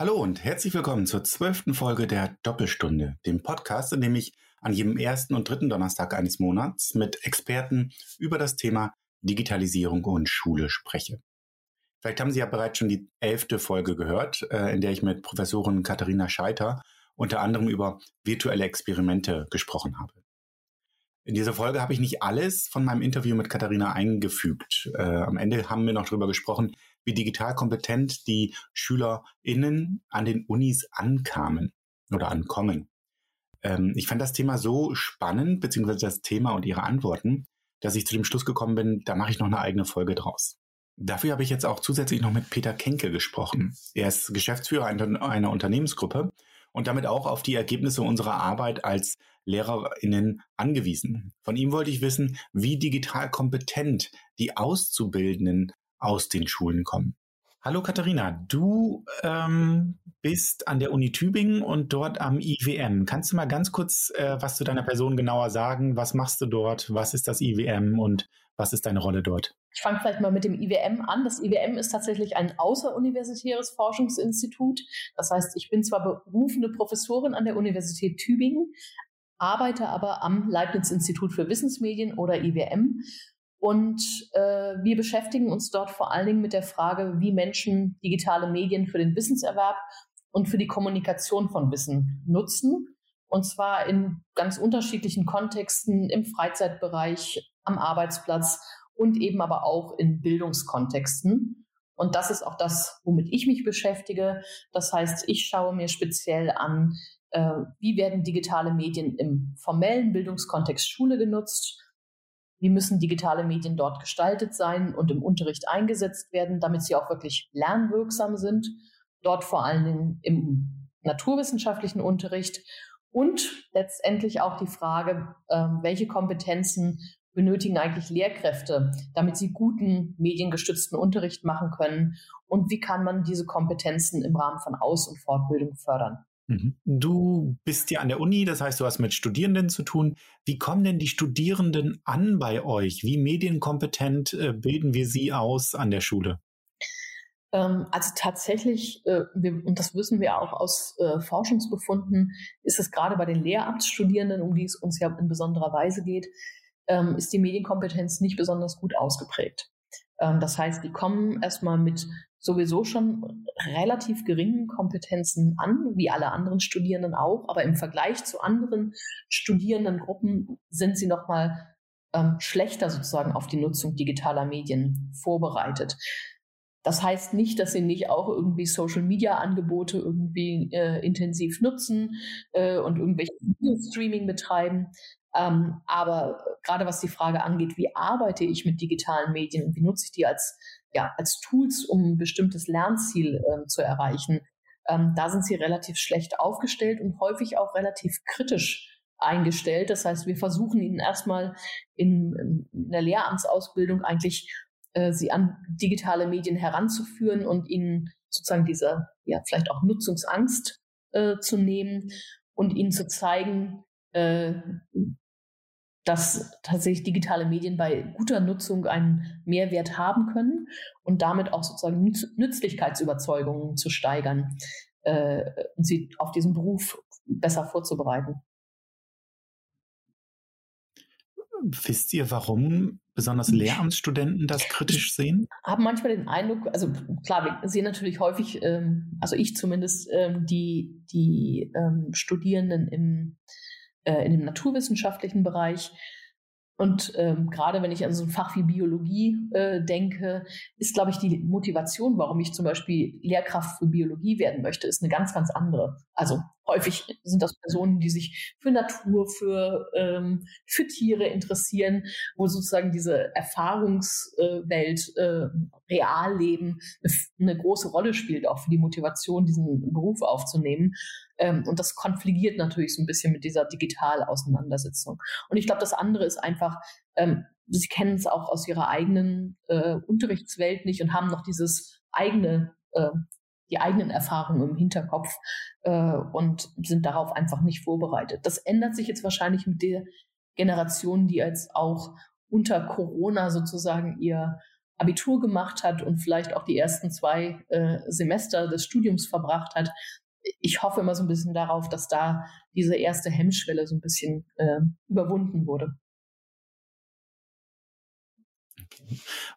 Hallo und herzlich willkommen zur zwölften Folge der Doppelstunde, dem Podcast, in dem ich an jedem ersten und dritten Donnerstag eines Monats mit Experten über das Thema Digitalisierung und Schule spreche. Vielleicht haben Sie ja bereits schon die elfte Folge gehört, äh, in der ich mit Professorin Katharina Scheiter unter anderem über virtuelle Experimente gesprochen habe. In dieser Folge habe ich nicht alles von meinem Interview mit Katharina eingefügt. Äh, am Ende haben wir noch darüber gesprochen, wie digital kompetent die SchülerInnen an den Unis ankamen oder ankommen. Ähm, ich fand das Thema so spannend, beziehungsweise das Thema und ihre Antworten, dass ich zu dem Schluss gekommen bin, da mache ich noch eine eigene Folge draus. Dafür habe ich jetzt auch zusätzlich noch mit Peter Kenke gesprochen. Er ist Geschäftsführer einer, einer Unternehmensgruppe und damit auch auf die Ergebnisse unserer Arbeit als LehrerInnen angewiesen. Von ihm wollte ich wissen, wie digital kompetent die Auszubildenden aus den Schulen kommen. Hallo Katharina, du ähm, bist an der Uni Tübingen und dort am IWM. Kannst du mal ganz kurz äh, was zu deiner Person genauer sagen? Was machst du dort? Was ist das IWM und was ist deine Rolle dort? Ich fange vielleicht mal mit dem IWM an. Das IWM ist tatsächlich ein außeruniversitäres Forschungsinstitut. Das heißt, ich bin zwar berufene Professorin an der Universität Tübingen, arbeite aber am Leibniz-Institut für Wissensmedien oder IWM und äh, wir beschäftigen uns dort vor allen Dingen mit der Frage, wie Menschen digitale Medien für den Wissenserwerb und für die Kommunikation von Wissen nutzen. Und zwar in ganz unterschiedlichen Kontexten, im Freizeitbereich, am Arbeitsplatz und eben aber auch in Bildungskontexten. Und das ist auch das, womit ich mich beschäftige. Das heißt, ich schaue mir speziell an, äh, wie werden digitale Medien im formellen Bildungskontext Schule genutzt wie müssen digitale Medien dort gestaltet sein und im Unterricht eingesetzt werden, damit sie auch wirklich lernwirksam sind. Dort vor allen Dingen im naturwissenschaftlichen Unterricht und letztendlich auch die Frage, ähm, welche Kompetenzen benötigen eigentlich Lehrkräfte, damit sie guten mediengestützten Unterricht machen können und wie kann man diese Kompetenzen im Rahmen von Aus- und Fortbildung fördern. Mhm. Du bist ja an der Uni, das heißt, du hast mit Studierenden zu tun. Wie kommen denn die Studierenden an bei euch? Wie medienkompetent äh, bilden wir sie aus an der Schule? Ähm, also tatsächlich, äh, und das wissen wir auch aus äh, Forschungsbefunden, ist es gerade bei den Lehramtsstudierenden, um die es uns ja in besonderer Weise geht, ähm, ist die Medienkompetenz nicht besonders gut ausgeprägt. Ähm, das heißt, die kommen erstmal mit sowieso schon relativ geringen Kompetenzen an, wie alle anderen Studierenden auch, aber im Vergleich zu anderen Studierendengruppen sind sie nochmal ähm, schlechter sozusagen auf die Nutzung digitaler Medien vorbereitet. Das heißt nicht, dass sie nicht auch irgendwie Social-Media-Angebote irgendwie äh, intensiv nutzen äh, und irgendwelche Streaming betreiben. Ähm, aber gerade was die Frage angeht, wie arbeite ich mit digitalen Medien und wie nutze ich die als ja, als Tools, um ein bestimmtes Lernziel äh, zu erreichen, ähm, da sind sie relativ schlecht aufgestellt und häufig auch relativ kritisch eingestellt. Das heißt, wir versuchen ihnen erstmal in, in der Lehramtsausbildung eigentlich äh, sie an digitale Medien heranzuführen und ihnen sozusagen diese, ja, vielleicht auch Nutzungsangst äh, zu nehmen und ihnen zu zeigen, äh, dass tatsächlich digitale Medien bei guter Nutzung einen Mehrwert haben können und damit auch sozusagen Nützlichkeitsüberzeugungen zu steigern äh, und sie auf diesen Beruf besser vorzubereiten. Wisst ihr, warum besonders Lehramtsstudenten das kritisch sehen? Haben manchmal den Eindruck, also klar, wir sehen natürlich häufig, ähm, also ich zumindest, ähm, die, die ähm, Studierenden im äh, in dem naturwissenschaftlichen Bereich. Und ähm, gerade wenn ich an so ein Fach wie Biologie äh, denke, ist, glaube ich, die Motivation, warum ich zum Beispiel Lehrkraft für Biologie werden möchte, ist eine ganz, ganz andere. Also häufig sind das Personen, die sich für Natur, für, ähm, für Tiere interessieren, wo sozusagen diese Erfahrungswelt, äh, Realleben eine große Rolle spielt, auch für die Motivation, diesen Beruf aufzunehmen. Ähm, und das konfligiert natürlich so ein bisschen mit dieser Digital-Auseinandersetzung. Und ich glaube, das andere ist einfach, ähm, sie kennen es auch aus ihrer eigenen äh, Unterrichtswelt nicht und haben noch dieses eigene äh, die eigenen Erfahrungen im Hinterkopf äh, und sind darauf einfach nicht vorbereitet. Das ändert sich jetzt wahrscheinlich mit der Generation, die jetzt auch unter Corona sozusagen ihr Abitur gemacht hat und vielleicht auch die ersten zwei äh, Semester des Studiums verbracht hat. Ich hoffe immer so ein bisschen darauf, dass da diese erste Hemmschwelle so ein bisschen äh, überwunden wurde.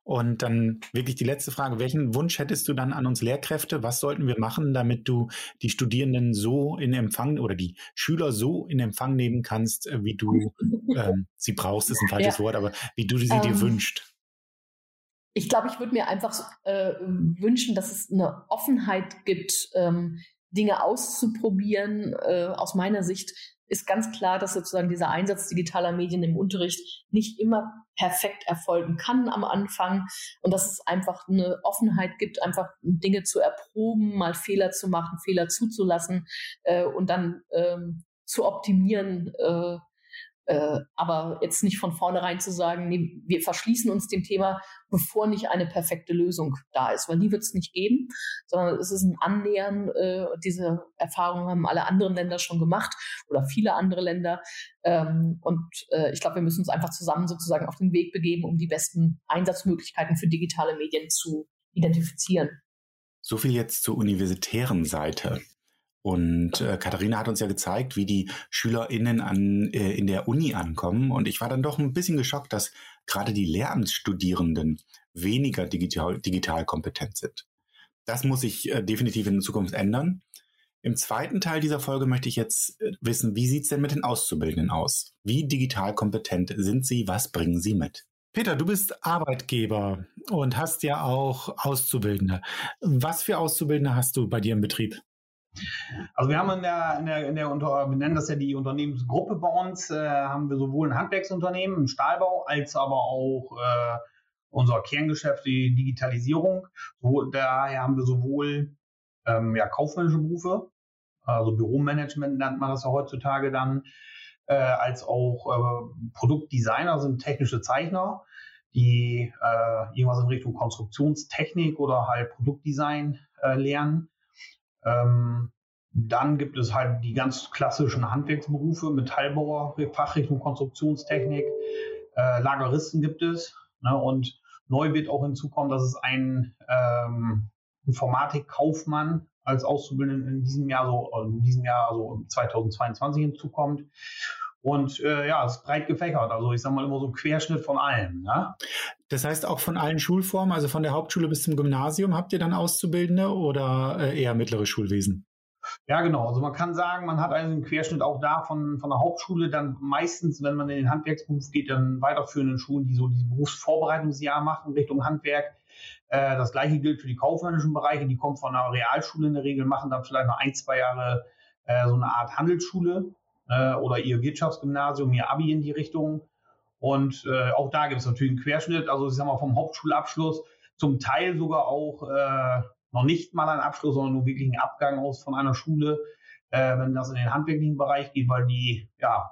Und dann wirklich die letzte Frage. Welchen Wunsch hättest du dann an uns Lehrkräfte? Was sollten wir machen, damit du die Studierenden so in Empfang oder die Schüler so in Empfang nehmen kannst, äh, wie du ähm, sie brauchst, ist ein falsches ja. Wort, aber wie du sie ähm, dir wünschst? Ich glaube, ich würde mir einfach äh, wünschen, dass es eine Offenheit gibt, ähm, Dinge auszuprobieren. Äh, aus meiner Sicht ist ganz klar, dass sozusagen dieser Einsatz digitaler Medien im Unterricht nicht immer perfekt erfolgen kann am Anfang und dass es einfach eine Offenheit gibt, einfach Dinge zu erproben, mal Fehler zu machen, Fehler zuzulassen äh, und dann ähm, zu optimieren, äh, äh, aber jetzt nicht von vornherein zu sagen, nee, wir verschließen uns dem Thema, bevor nicht eine perfekte Lösung da ist, weil die wird es nicht geben, sondern es ist ein Annähern. Äh, diese Erfahrungen haben alle anderen Länder schon gemacht oder viele andere Länder. Ähm, und äh, ich glaube, wir müssen uns einfach zusammen sozusagen auf den Weg begeben, um die besten Einsatzmöglichkeiten für digitale Medien zu identifizieren. So viel jetzt zur universitären Seite. Und äh, Katharina hat uns ja gezeigt, wie die SchülerInnen an, äh, in der Uni ankommen. Und ich war dann doch ein bisschen geschockt, dass gerade die Lehramtsstudierenden weniger digital, digital kompetent sind. Das muss sich äh, definitiv in Zukunft ändern. Im zweiten Teil dieser Folge möchte ich jetzt äh, wissen, wie sieht's denn mit den Auszubildenden aus? Wie digital kompetent sind sie? Was bringen sie mit? Peter, du bist Arbeitgeber und hast ja auch Auszubildende. Was für Auszubildende hast du bei dir im Betrieb? Also wir haben in der, in der, in der unter, wir nennen das ja die Unternehmensgruppe bei uns, äh, haben wir sowohl ein Handwerksunternehmen, einen Stahlbau, als aber auch äh, unser Kerngeschäft, die Digitalisierung. So, daher haben wir sowohl ähm, ja, kaufmännische Berufe, also Büromanagement nennt man das ja heutzutage dann, äh, als auch äh, Produktdesigner sind technische Zeichner, die äh, irgendwas in Richtung Konstruktionstechnik oder halt Produktdesign äh, lernen. Ähm, dann gibt es halt die ganz klassischen Handwerksberufe, Metallbauer, Fachrichtung Konstruktionstechnik, äh, Lageristen gibt es. Ne, und neu wird auch hinzukommen, dass es einen ähm, Informatikkaufmann als Auszubildenden in diesem Jahr, so also in diesem Jahr, also 2022 hinzukommt. Und äh, ja, es ist breit gefächert. Also ich sage mal immer so ein Querschnitt von allem. Ne? Das heißt auch von allen Schulformen, also von der Hauptschule bis zum Gymnasium, habt ihr dann Auszubildende oder äh, eher mittleres Schulwesen? Ja, genau. Also man kann sagen, man hat einen Querschnitt auch da von, von der Hauptschule, dann meistens, wenn man in den Handwerksberuf geht, dann weiterführenden Schulen, die so dieses Berufsvorbereitungsjahr machen Richtung Handwerk. Äh, das gleiche gilt für die kaufmännischen Bereiche, die kommen von einer Realschule in der Regel, machen dann vielleicht noch ein, zwei Jahre äh, so eine Art Handelsschule äh, oder ihr Wirtschaftsgymnasium, ihr Abi in die Richtung. Und äh, auch da gibt es natürlich einen Querschnitt, also ich sag mal vom Hauptschulabschluss zum Teil sogar auch äh, noch nicht mal ein Abschluss, sondern nur wirklich ein Abgang aus von einer Schule, äh, wenn das in den handwerklichen Bereich geht, weil die, ja,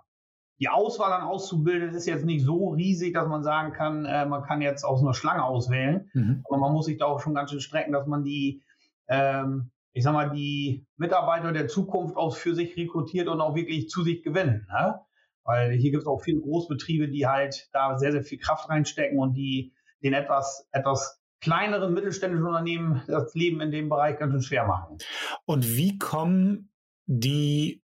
die Auswahl an Auszubildenden ist jetzt nicht so riesig, dass man sagen kann, äh, man kann jetzt aus einer Schlange auswählen. Mhm. Aber man muss sich da auch schon ganz schön strecken, dass man die ähm, ich sag mal, die Mitarbeiter der Zukunft aus für sich rekrutiert und auch wirklich zu sich gewinnen. Ne? Weil hier gibt es auch viele Großbetriebe, die halt da sehr, sehr viel Kraft reinstecken und die den etwas, etwas kleineren mittelständischen Unternehmen das Leben in dem Bereich ganz schön schwer machen. Und wie kommen die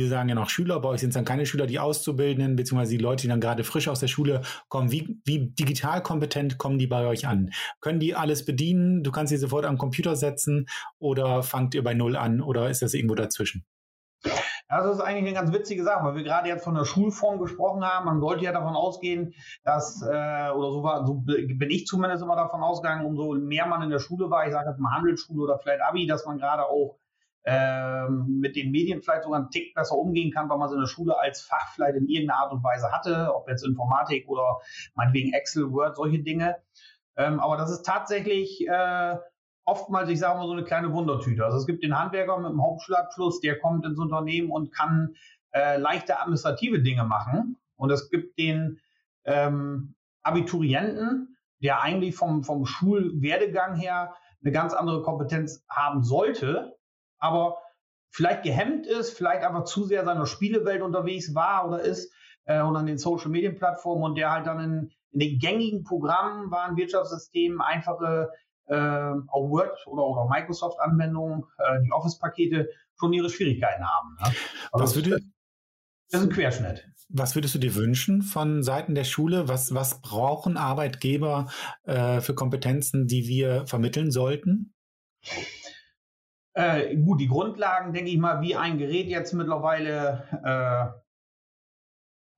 wir sagen ja noch Schüler, bei euch sind es dann keine Schüler, die Auszubildenden, beziehungsweise die Leute, die dann gerade frisch aus der Schule kommen. Wie, wie digital kompetent kommen die bei euch an? Können die alles bedienen? Du kannst sie sofort am Computer setzen oder fangt ihr bei Null an oder ist das irgendwo dazwischen? Das ist eigentlich eine ganz witzige Sache, weil wir gerade jetzt von der Schulform gesprochen haben. Man sollte ja davon ausgehen, dass, äh, oder so, war, so bin ich zumindest immer davon ausgegangen, umso mehr man in der Schule war, ich sage jetzt mal Handelsschule oder vielleicht Abi, dass man gerade auch ähm, mit den Medien vielleicht sogar einen Tick besser umgehen kann, weil man so eine Schule als Fach vielleicht in irgendeiner Art und Weise hatte, ob jetzt Informatik oder meinetwegen Excel, Word, solche Dinge. Ähm, aber das ist tatsächlich äh, oftmals, ich sage mal, so eine kleine Wundertüte. Also es gibt den Handwerker mit einem Hauptschulabschluss, der kommt ins Unternehmen und kann äh, leichte administrative Dinge machen. Und es gibt den ähm, Abiturienten, der eigentlich vom, vom Schulwerdegang her eine ganz andere Kompetenz haben sollte, aber vielleicht gehemmt ist, vielleicht einfach zu sehr seiner Spielewelt unterwegs war oder ist äh, und an den Social Medien Plattformen und der halt dann in, in den gängigen Programmen waren Wirtschaftssystemen einfache äh, auch Word oder, oder Microsoft-Anwendungen, äh, die Office-Pakete schon ihre Schwierigkeiten haben. Ne? Was würde, das ist ein Querschnitt. Was würdest du dir wünschen von Seiten der Schule? Was, was brauchen Arbeitgeber äh, für Kompetenzen, die wir vermitteln sollten? Äh, gut, die Grundlagen, denke ich mal, wie ein Gerät jetzt mittlerweile äh,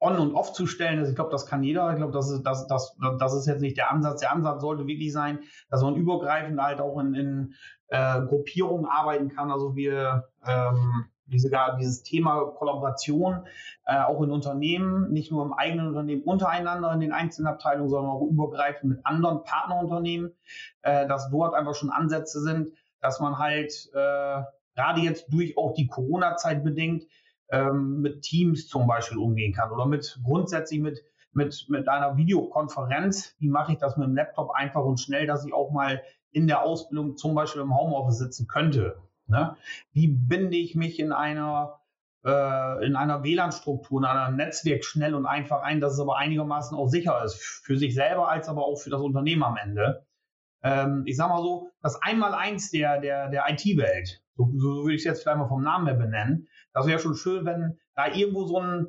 on und off zu stellen, also ich glaube, das kann jeder. Ich glaube, das ist, das, das, das ist jetzt nicht der Ansatz. Der Ansatz sollte wirklich sein, dass man übergreifend halt auch in, in äh, Gruppierungen arbeiten kann. Also wir ähm, diese, dieses Thema Kollaboration äh, auch in Unternehmen, nicht nur im eigenen Unternehmen untereinander in den einzelnen Abteilungen, sondern auch übergreifend mit anderen Partnerunternehmen, äh, dass dort einfach schon Ansätze sind, dass man halt äh, gerade jetzt durch auch die Corona-Zeit bedingt ähm, mit Teams zum Beispiel umgehen kann oder mit grundsätzlich mit, mit, mit einer Videokonferenz. Wie mache ich das mit dem Laptop einfach und schnell, dass ich auch mal in der Ausbildung zum Beispiel im Homeoffice sitzen könnte? Ne? Wie binde ich mich in einer äh, in einer WLAN-Struktur, in einem Netzwerk schnell und einfach ein, dass es aber einigermaßen auch sicher ist, für sich selber als aber auch für das Unternehmen am Ende. Ähm, ich sage mal so, das Einmaleins der, der, der IT-Welt, so, so würde ich es jetzt vielleicht mal vom Namen her benennen, das wäre schon schön, wenn da irgendwo so ein,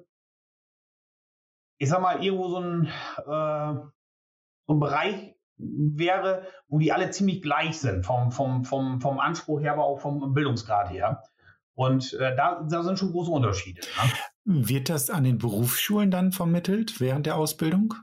ich sag mal, irgendwo so ein, äh, so ein Bereich wäre, wo die alle ziemlich gleich sind, vom, vom, vom, vom Anspruch her, aber auch vom Bildungsgrad her. Und äh, da, da sind schon große Unterschiede. Ne? Wird das an den Berufsschulen dann vermittelt während der Ausbildung?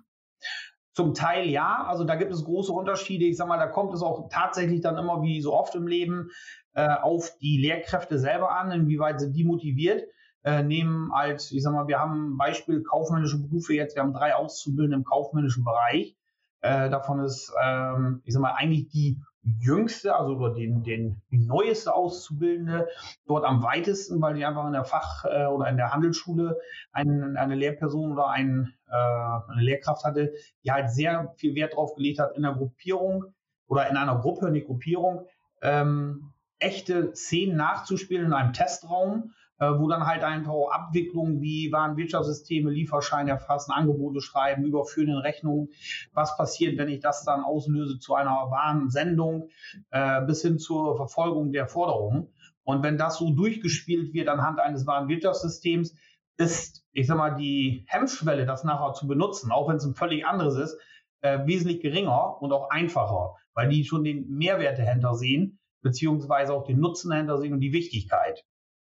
Zum Teil ja, also da gibt es große Unterschiede. Ich sag mal, da kommt es auch tatsächlich dann immer wie so oft im Leben äh, auf die Lehrkräfte selber an, inwieweit sind die motiviert. Äh, nehmen als, ich sag mal, wir haben Beispiel kaufmännische Berufe jetzt, wir haben drei Auszubildende im kaufmännischen Bereich. Äh, davon ist, ähm, ich sag mal, eigentlich die jüngste, also den, den die neueste Auszubildende dort am weitesten, weil die einfach in der Fach- äh, oder in der Handelsschule ein, eine Lehrperson oder ein, äh, eine Lehrkraft hatte, die halt sehr viel Wert drauf gelegt hat, in der Gruppierung oder in einer Gruppe, in die Gruppierung, ähm, echte Szenen nachzuspielen in einem Testraum, wo dann halt einfach Abwicklungen wie Warenwirtschaftssysteme, Lieferscheine erfassen, Angebote schreiben, überführen in Rechnungen, was passiert, wenn ich das dann auslöse zu einer Warensendung äh, bis hin zur Verfolgung der Forderungen. Und wenn das so durchgespielt wird anhand eines Warenwirtschaftssystems, ist, ich sag mal, die Hemmschwelle, das nachher zu benutzen, auch wenn es ein völlig anderes ist, äh, wesentlich geringer und auch einfacher, weil die schon den Mehrwert dahinter sehen beziehungsweise auch den Nutzen dahinter sehen und die Wichtigkeit.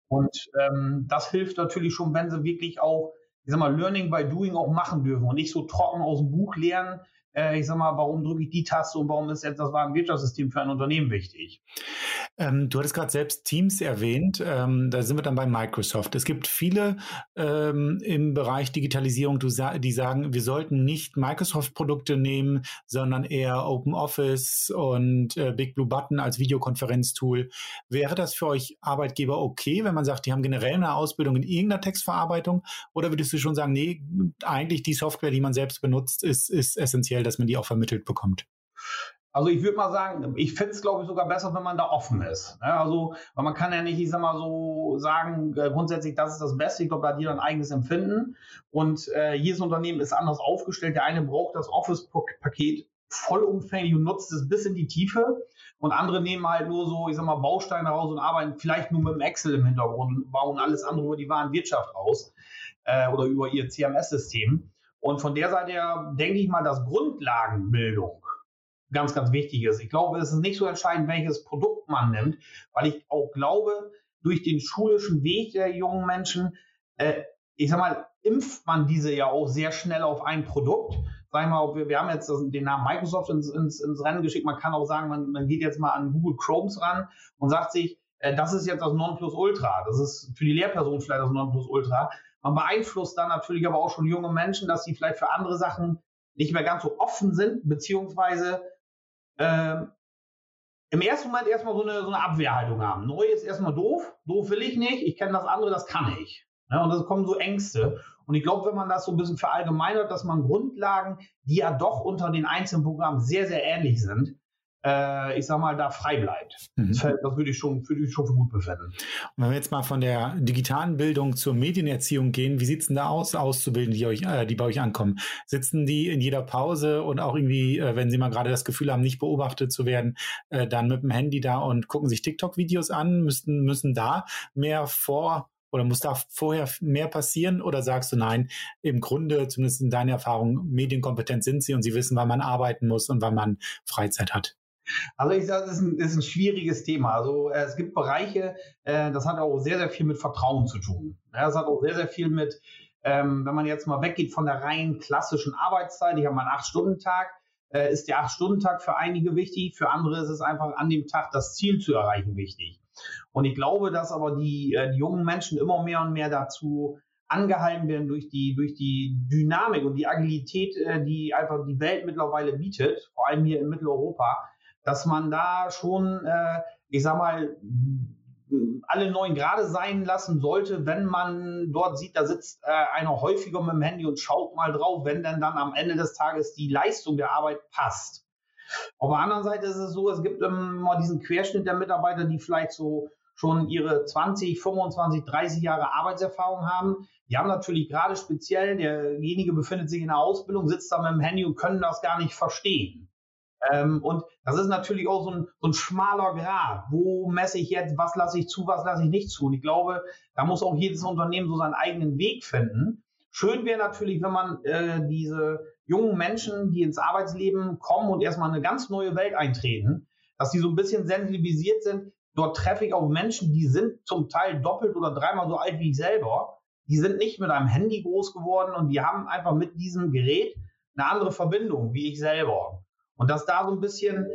Und ähm, das hilft natürlich schon, wenn sie wirklich auch, ich sag mal, Learning by Doing auch machen dürfen und nicht so trocken aus dem Buch lernen, äh, ich sag mal, warum drücke ich die Taste und warum ist jetzt das Warenwirtschaftssystem für ein Unternehmen wichtig? Ähm, du hattest gerade selbst Teams erwähnt. Ähm, da sind wir dann bei Microsoft. Es gibt viele ähm, im Bereich Digitalisierung, die sagen, wir sollten nicht Microsoft-Produkte nehmen, sondern eher Open Office und äh, Big Blue Button als Videokonferenztool. Wäre das für euch Arbeitgeber okay, wenn man sagt, die haben generell eine Ausbildung in irgendeiner Textverarbeitung? Oder würdest du schon sagen, nee, eigentlich die Software, die man selbst benutzt, ist, ist essentiell, dass man die auch vermittelt bekommt? Also ich würde mal sagen, ich finde es, glaube ich, sogar besser, wenn man da offen ist. Ja, also, weil man kann ja nicht, ich sag mal so, sagen, äh, grundsätzlich, das ist das Beste. Ich glaube, da hat jeder ein eigenes Empfinden. Und äh, jedes Unternehmen ist anders aufgestellt. Der eine braucht das Office-Paket vollumfänglich und nutzt es bis in die Tiefe. Und andere nehmen halt nur so, ich sag mal, Bausteine raus und arbeiten vielleicht nur mit dem Excel im Hintergrund, bauen alles andere über die Warenwirtschaft aus äh, oder über ihr CMS-System. Und von der Seite her denke ich mal, dass Grundlagenbildung ganz, ganz wichtig ist. Ich glaube, es ist nicht so entscheidend, welches Produkt man nimmt, weil ich auch glaube, durch den schulischen Weg der jungen Menschen, äh, ich sag mal, impft man diese ja auch sehr schnell auf ein Produkt. Sag ich mal, wir, wir haben jetzt den Namen Microsoft ins, ins, ins Rennen geschickt. Man kann auch sagen, man, man geht jetzt mal an Google Chromes ran und sagt sich, äh, das ist jetzt das Nonplusultra. Das ist für die Lehrperson vielleicht das Nonplusultra. Man beeinflusst dann natürlich aber auch schon junge Menschen, dass sie vielleicht für andere Sachen nicht mehr ganz so offen sind, beziehungsweise ähm, im ersten Moment erstmal so eine, so eine Abwehrhaltung haben. Neu ist erstmal doof, doof will ich nicht, ich kenne das andere, das kann ich. Ja, und das kommen so Ängste. Und ich glaube, wenn man das so ein bisschen verallgemeinert, dass man Grundlagen, die ja doch unter den einzelnen Programmen sehr, sehr ähnlich sind, äh, ich sag mal, da frei bleibt. Mhm. Das, das, würde ich schon, würde ich schon für gut befinden. Und wenn wir jetzt mal von der digitalen Bildung zur Medienerziehung gehen, wie sieht es denn da aus, Auszubildende, die, euch, äh, die bei euch ankommen? Sitzen die in jeder Pause und auch irgendwie, äh, wenn sie mal gerade das Gefühl haben, nicht beobachtet zu werden, äh, dann mit dem Handy da und gucken sich TikTok-Videos an, müssen, müssen da mehr vor oder muss da vorher mehr passieren? Oder sagst du nein, im Grunde, zumindest in deiner Erfahrung, medienkompetent sind sie und sie wissen, wann man arbeiten muss und wann man Freizeit hat? Also ich sage, das ist ein, ist ein schwieriges Thema. Also äh, es gibt Bereiche, äh, das hat auch sehr, sehr viel mit Vertrauen zu tun. Ja, das hat auch sehr, sehr viel mit, ähm, wenn man jetzt mal weggeht von der rein klassischen Arbeitszeit, ich habe meinen Acht-Stunden-Tag, äh, ist der Acht-Stunden-Tag für einige wichtig, für andere ist es einfach an dem Tag das Ziel zu erreichen wichtig. Und ich glaube, dass aber die, äh, die jungen Menschen immer mehr und mehr dazu angehalten werden durch die, durch die Dynamik und die Agilität, äh, die einfach die Welt mittlerweile bietet, vor allem hier in Mitteleuropa, dass man da schon, äh, ich sag mal, alle neun Grade sein lassen sollte, wenn man dort sieht, da sitzt äh, einer häufiger mit dem Handy und schaut mal drauf, wenn denn dann am Ende des Tages die Leistung der Arbeit passt. Auf der anderen Seite ist es so, es gibt immer diesen Querschnitt der Mitarbeiter, die vielleicht so schon ihre 20, 25, 30 Jahre Arbeitserfahrung haben. Die haben natürlich gerade speziell, derjenige befindet sich in der Ausbildung, sitzt da mit dem Handy und können das gar nicht verstehen. Ähm, und das ist natürlich auch so ein, so ein schmaler Grad. Wo messe ich jetzt, was lasse ich zu, was lasse ich nicht zu? Und ich glaube, da muss auch jedes Unternehmen so seinen eigenen Weg finden. Schön wäre natürlich, wenn man äh, diese jungen Menschen, die ins Arbeitsleben kommen und erstmal eine ganz neue Welt eintreten, dass die so ein bisschen sensibilisiert sind. Dort treffe ich auch Menschen, die sind zum Teil doppelt oder dreimal so alt wie ich selber. Die sind nicht mit einem Handy groß geworden und die haben einfach mit diesem Gerät eine andere Verbindung wie ich selber. Und dass da so ein bisschen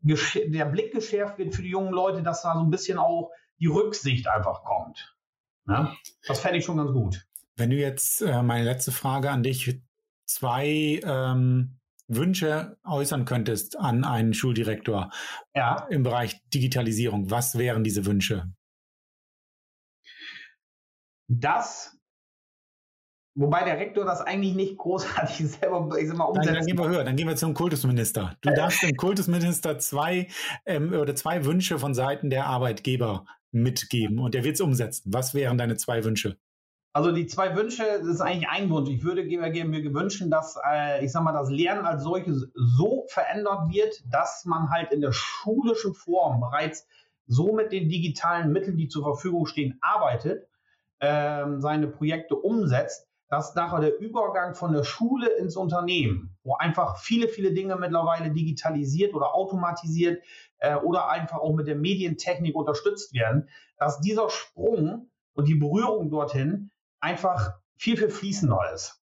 der Blick geschärft wird für die jungen Leute, dass da so ein bisschen auch die Rücksicht einfach kommt. Ja? Das fände ich schon ganz gut. Wenn du jetzt, äh, meine letzte Frage an dich, zwei ähm, Wünsche äußern könntest an einen Schuldirektor ja. im Bereich Digitalisierung, was wären diese Wünsche? Das Wobei der Rektor das eigentlich nicht großartig selber, ich sag mal, umsetzt. Dann, dann gehen wir höher, dann gehen wir zum Kultusminister. Du darfst dem Kultusminister zwei ähm, oder zwei Wünsche von Seiten der Arbeitgeber mitgeben und der wird es umsetzen. Was wären deine zwei Wünsche? Also die zwei Wünsche, das ist eigentlich ein Wunsch. Ich würde mir gewünschen, dass, äh, ich sag mal, das Lernen als solches so verändert wird, dass man halt in der schulischen Form bereits so mit den digitalen Mitteln, die zur Verfügung stehen, arbeitet, ähm, seine Projekte umsetzt, dass nachher der Übergang von der Schule ins Unternehmen, wo einfach viele, viele Dinge mittlerweile digitalisiert oder automatisiert äh, oder einfach auch mit der Medientechnik unterstützt werden, dass dieser Sprung und die Berührung dorthin einfach viel, viel fließender ist.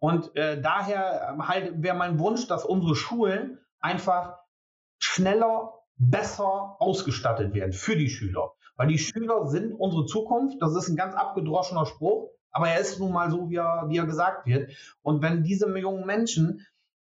Und äh, daher ähm, halt wäre mein Wunsch, dass unsere Schulen einfach schneller, besser ausgestattet werden für die Schüler. Weil die Schüler sind unsere Zukunft. Das ist ein ganz abgedroschener Spruch, aber er ist nun mal so, wie er, wie er gesagt wird. Und wenn diese jungen Menschen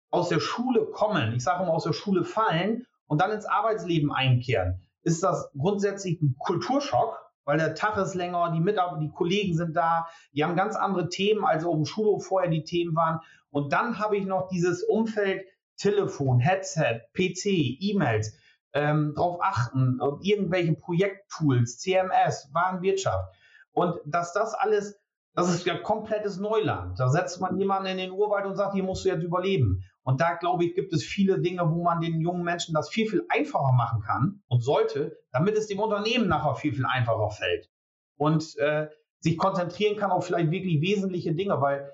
aus der Schule kommen, ich sage mal aus der Schule fallen und dann ins Arbeitsleben einkehren, ist das grundsätzlich ein Kulturschock, weil der Tag ist länger, die Mitarbeiter, die Kollegen sind da, die haben ganz andere Themen, als auf dem Schulhof vorher die Themen waren. Und dann habe ich noch dieses Umfeld Telefon, Headset, PC, E-Mails, ähm, darauf achten, irgendwelche Projekttools, CMS, Warenwirtschaft. Und dass das alles, das ist ja komplettes Neuland. Da setzt man jemanden in den Urwald und sagt, hier musst du jetzt überleben. Und da, glaube ich, gibt es viele Dinge, wo man den jungen Menschen das viel, viel einfacher machen kann und sollte, damit es dem Unternehmen nachher viel, viel einfacher fällt. Und äh, sich konzentrieren kann auf vielleicht wirklich wesentliche Dinge, weil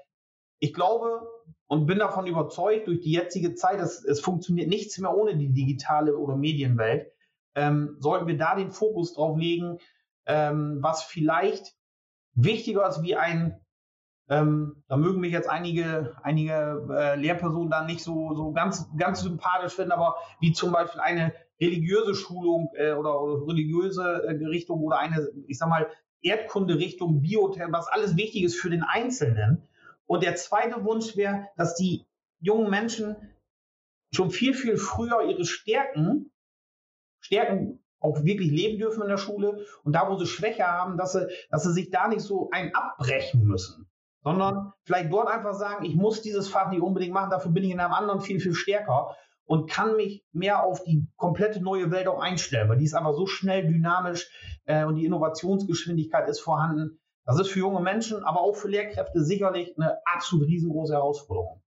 ich glaube und bin davon überzeugt, durch die jetzige Zeit, es, es funktioniert nichts mehr ohne die digitale oder Medienwelt, ähm, sollten wir da den Fokus drauf legen, ähm, was vielleicht wichtiger ist wie ein ähm, da mögen mich jetzt einige, einige äh, Lehrpersonen dann nicht so, so ganz, ganz sympathisch finden, aber wie zum Beispiel eine religiöse Schulung äh, oder, oder, religiöse äh, Richtung oder eine, ich sag mal, Erdkunde-Richtung, Biotech, was alles wichtig ist für den Einzelnen. Und der zweite Wunsch wäre, dass die jungen Menschen schon viel, viel früher ihre Stärken, Stärken auch wirklich leben dürfen in der Schule und da, wo sie Schwäche haben, dass sie, dass sie sich da nicht so ein abbrechen müssen sondern vielleicht dort einfach sagen, ich muss dieses Fach nicht unbedingt machen, dafür bin ich in einem anderen viel, viel stärker. und kann mich mehr auf die komplette neue Welt auch einstellen, weil die ist einfach so schnell, dynamisch äh, und die Innovationsgeschwindigkeit ist vorhanden. Das ist für junge Menschen, aber auch für Lehrkräfte sicherlich eine absolut riesengroße Herausforderung.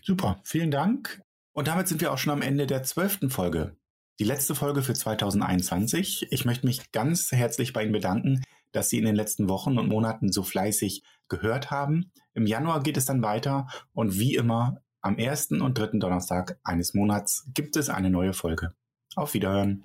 Super, vielen Dank. Und damit sind wir auch schon am Ende der zwölften Folge. Die letzte Folge für 2021. Ich möchte mich ganz herzlich bei Ihnen bedanken, dass Sie in den letzten Wochen und Monaten so fleißig gehört haben. Im Januar geht es dann weiter und wie immer am ersten und dritten Donnerstag eines Monats gibt es eine neue Folge. Auf Wiederhören.